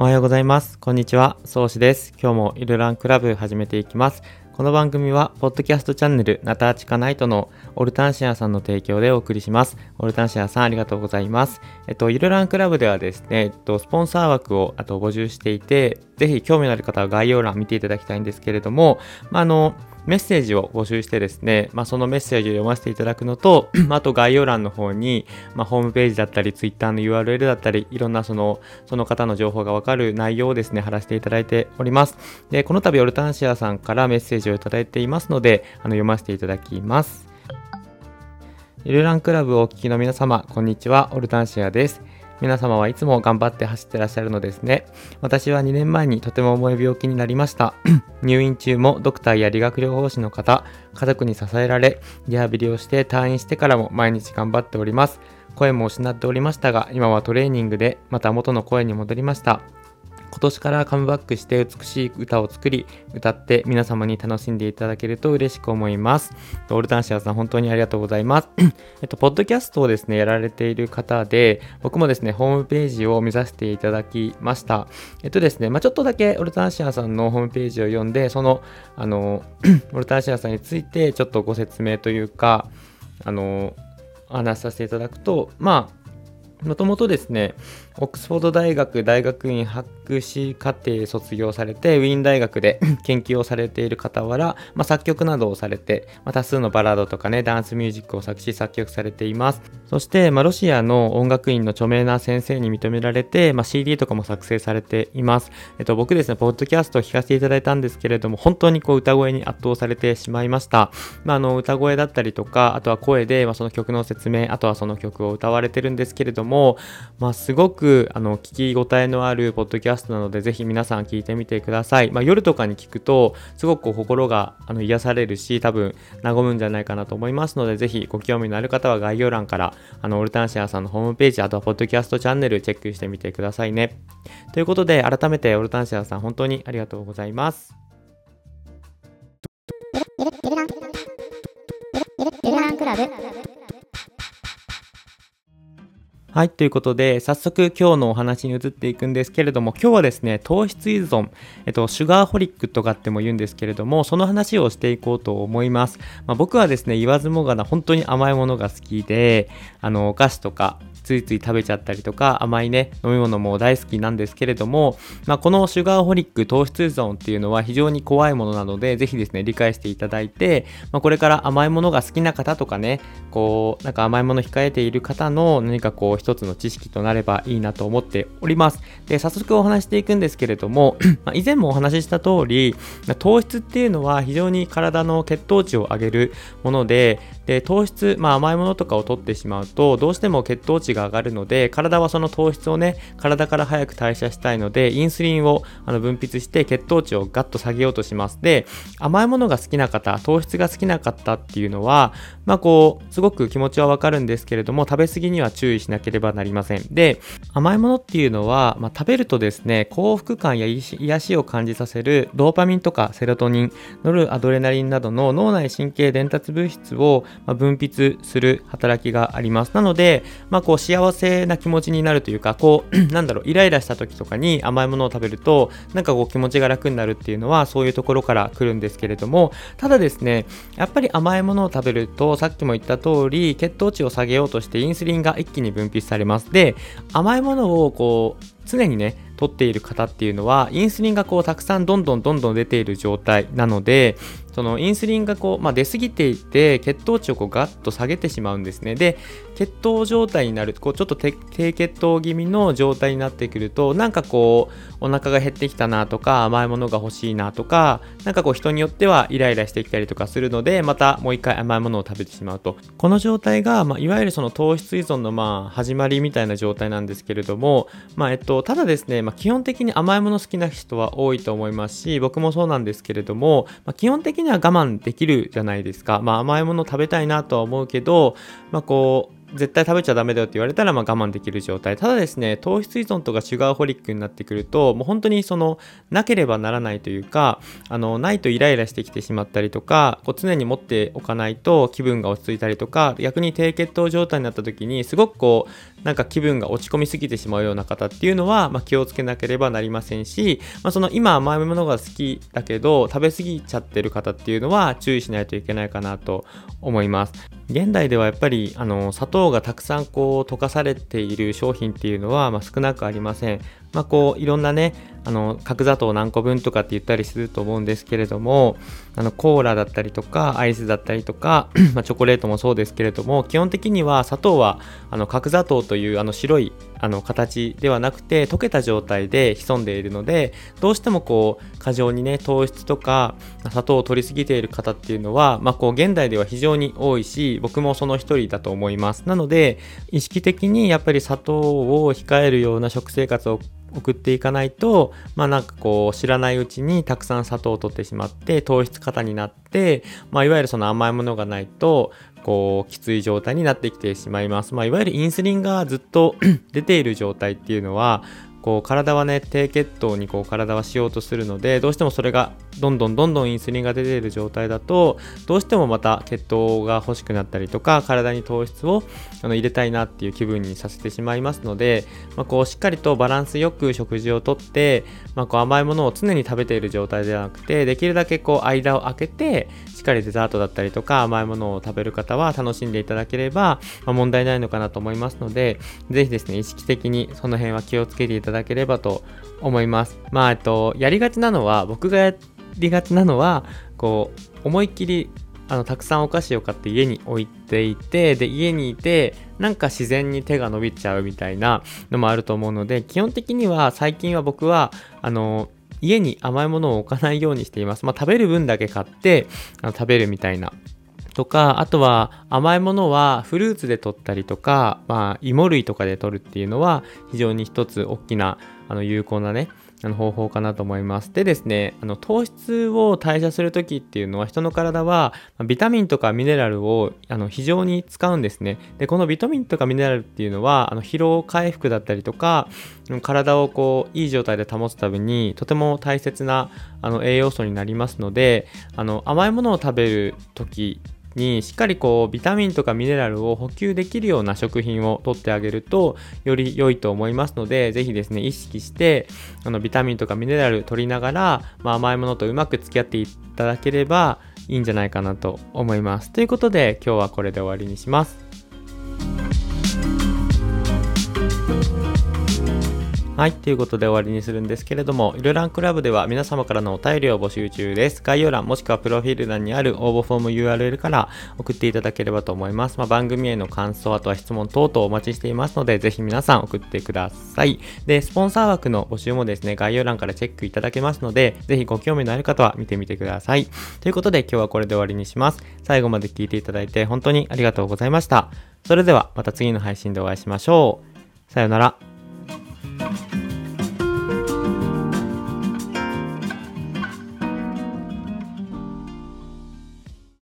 おはようございます。こんにちは。宗師です。今日もイルランクラブ始めていきます。この番組は、ポッドキャストチャンネル、ナターチカナイトのオルタンシアさんの提供でお送りします。オルタンシアさん、ありがとうございます。えっと、イルランクラブではですね、えっと、スポンサー枠をあと募集していて、ぜひ興味のある方は概要欄見ていただきたいんですけれども、まあ、あの、メッセージを募集してですね、まあ、そのメッセージを読ませていただくのと、あと概要欄の方に、まあ、ホームページだったり、Twitter の URL だったり、いろんなその、その方の情報がわかる内容をですね、貼らせていただいております。で、この度、オルタンシアさんからメッセージをいただいていますので、あの読ませていただきます。イルランクラブをお聞きの皆様、こんにちは、オルタンシアです。皆様はいつも頑張って走ってらっしゃるのですね。私は2年前にとても重い病気になりました。入院中もドクターや理学療法士の方、家族に支えられ、リハビリをして退院してからも毎日頑張っております。声も失っておりましたが、今はトレーニングでまた元の声に戻りました。今年からカムバックして美しい歌を作り、歌って皆様に楽しんでいただけると嬉しく思います。オルタンシアさん、本当にありがとうございます。えっと、ポッドキャストをですね、やられている方で、僕もですね、ホームページを見させていただきました。えっとですね、まあ、ちょっとだけオルタンシアさんのホームページを読んで、その、あの、オルタンシアさんについてちょっとご説明というか、あの、話させていただくと、まあ、もともとですね、オックスフォード大学大学院博士課程卒業されて、ウィーン大学で 研究をされている傍ら、まあ、作曲などをされて、まあ、多数のバラードとかね、ダンスミュージックを作詞作曲されています。そして、まあ、ロシアの音楽院の著名な先生に認められて、まあ、CD とかも作成されています。えっと、僕ですね、ポッドキャストを聞かせていただいたんですけれども、本当にこう歌声に圧倒されてしまいました。まあ、あの、歌声だったりとか、あとは声で、まあ、その曲の説明、あとはその曲を歌われてるんですけれども、まあ、すごくくあの聞き応えのあるポッドキャストなのでぜひ皆さん聞いてみてください、まあ、夜とかに聞くとすごく心があの癒されるし多分和むんじゃないかなと思いますのでぜひご興味のある方は概要欄からあのオルタンシアさんのホームページあとはポッドキャストチャンネルチェックしてみてくださいね。ということで改めてオルタンシアさん本当にありがとうございます。はい、ということで、早速今日のお話に移っていくんですけれども、今日はですね、糖質依存、えっと、シュガーホリックとかっても言うんですけれども、その話をしていこうと思います。まあ、僕はですね、言わずもがな、本当に甘いものが好きで、あの、お菓子とか、ついつい食べちゃったりとか甘いね飲み物も大好きなんですけれども、まあ、このシュガーホリック糖質依存っていうのは非常に怖いものなのでぜひですね理解していただいて、まあ、これから甘いものが好きな方とかねこうなんか甘いもの控えている方の何かこう一つの知識となればいいなと思っております。で早速お話していくんですけれども ま以前もお話しした通り糖質っていうのは非常に体の血糖値を上げるものでで糖質、まあ、甘いものとかを取ってしまうとどうしても血糖値が上がるので体はその糖質をね体から早く代謝したいのでインスリンをあの分泌して血糖値をガッと下げようとします。で甘いものが好きな方糖質が好きな方っていうのはまあこうすごく気持ちはわかるんですけれども食べ過ぎには注意しなければなりませんで甘いものっていうのは、まあ、食べるとですね幸福感や癒しを感じさせるドーパミンとかセロトニンノルアドレナリンなどの脳内神経伝達物質を、分泌する働きがあります。なので、まあ、こう幸せな気持ちになるというか、こう、なんだろう、イライラした時とかに甘いものを食べると、なんかこう気持ちが楽になるっていうのは、そういうところから来るんですけれども、ただですね、やっぱり甘いものを食べると、さっきも言った通り、血糖値を下げようとしてインスリンが一気に分泌されます。で、甘いものをこう、常にね、取っている方っていうのは、インスリンがこうたくさんどんどんどんどん出ている状態なので、そのインスリンがこう、まあ、出過ぎていて血糖値をこうガッと下げてしまうんですね。で血糖状態になるこうちょっと低血糖気味の状態になってくるとなんかこうお腹が減ってきたなとか甘いものが欲しいなとかなんかこう人によってはイライラしてきたりとかするのでまたもう一回甘いものを食べてしまうと。この状態が、まあ、いわゆるその糖質依存のまあ始まりみたいな状態なんですけれども、まあえっと、ただですね、まあ、基本的に甘いもの好きな人は多いと思いますし僕もそうなんですけれども、まあ、基本的には我慢できるじゃないですか。まあ甘いもの食べたいなとは思うけど、まあこう、絶対食べちゃダメだよって言われたらまあ我慢できる状態ただですね糖質依存とかシュガーホリックになってくるともう本当にそのなければならないというかあのないとイライラしてきてしまったりとかこう常に持っておかないと気分が落ち着いたりとか逆に低血糖状態になった時にすごくこうなんか気分が落ち込みすぎてしまうような方っていうのは、まあ、気をつけなければなりませんし、まあ、その今甘いものが好きだけど食べ過ぎちゃってる方っていうのは注意しないといけないかなと思います。現代ではやっぱりあの砂糖がたくさんこう溶かされている商品っていうのは、まあ、少なくありません。まあ、こういろんなねあの角砂糖何個分とかって言ったりすると思うんですけれどもあのコーラだったりとかアイスだったりとか、ま、チョコレートもそうですけれども基本的には砂糖はあの角砂糖というあの白いあの形ではなくて溶けた状態で潜んでいるのでどうしてもこう過剰にね糖質とか砂糖を取りすぎている方っていうのは、まあ、こう現代では非常に多いし僕もその一人だと思います。なので意識的にやっぱり砂糖を控えるような食生活を送っていかないとまあなんかこう知らないうちにたくさん砂糖を取ってしまって糖質過多になって、まあ、いわゆるその甘いものがないとこうきつい状態になってきてしまいます、まあ、いわゆるインスリンがずっと 出ている状態っていうのはこう体はね低血糖にこう体はしようとするのでどうしてもそれがどんどんどんどんインスリンが出ている状態だとどうしてもまた血糖が欲しくなったりとか体に糖質をあの入れたいなっていう気分にさせてしまいますので、まあ、こうしっかりとバランスよく食事をとって、まあ、こう甘いものを常に食べている状態ではなくてできるだけこう間を空けてしっかりデザートだったりとか甘いものを食べる方は楽しんでいただければ、ま、問題ないのかなと思いますので是非ですね意識的にその辺は気をつけていただだければと思います。まあ、えっと、やりがちなのは僕がやりがちなのはこう思いっきりあのたくさんお菓子を買って家に置いていてで家にいてなんか自然に手が伸びちゃうみたいなのもあると思うので基本的には最近は僕はあの家に甘いものを置かないようにしています。まあ、食べる分だけ買ってあの食べるみたいなとか、あとは甘いものはフルーツで取ったりとか、まあ、芋類とかで取るっていうのは非常に一つ大きなあの有効なね、あの方法かなと思います。でですね、あの糖質を代謝する時っていうのは人の体はビタミンとかミネラルをあの非常に使うんですね。で、このビタミンとかミネラルっていうのはあの疲労回復だったりとか体をこういい状態で保つためにとても大切なあの栄養素になりますのであの甘いものを食べる時にしっかりこうビタミンとかミネラルを補給できるような食品をとってあげるとより良いと思いますので是非ですね意識してあのビタミンとかミネラル取りながら、まあ、甘いものとうまく付き合っていただければいいんじゃないかなと思います。ということで今日はこれで終わりにします。はい、ということで終わりにするんですけれども、いろランクラブでは皆様からのお便りを募集中です。概要欄もしくはプロフィール欄にある応募フォーム URL から送っていただければと思います。まあ、番組への感想、あとは質問等々お待ちしていますので、ぜひ皆さん送ってください。で、スポンサー枠の募集もですね、概要欄からチェックいただけますので、ぜひご興味のある方は見てみてください。ということで今日はこれで終わりにします。最後まで聞いていただいて本当にありがとうございました。それではまた次の配信でお会いしましょう。さよなら。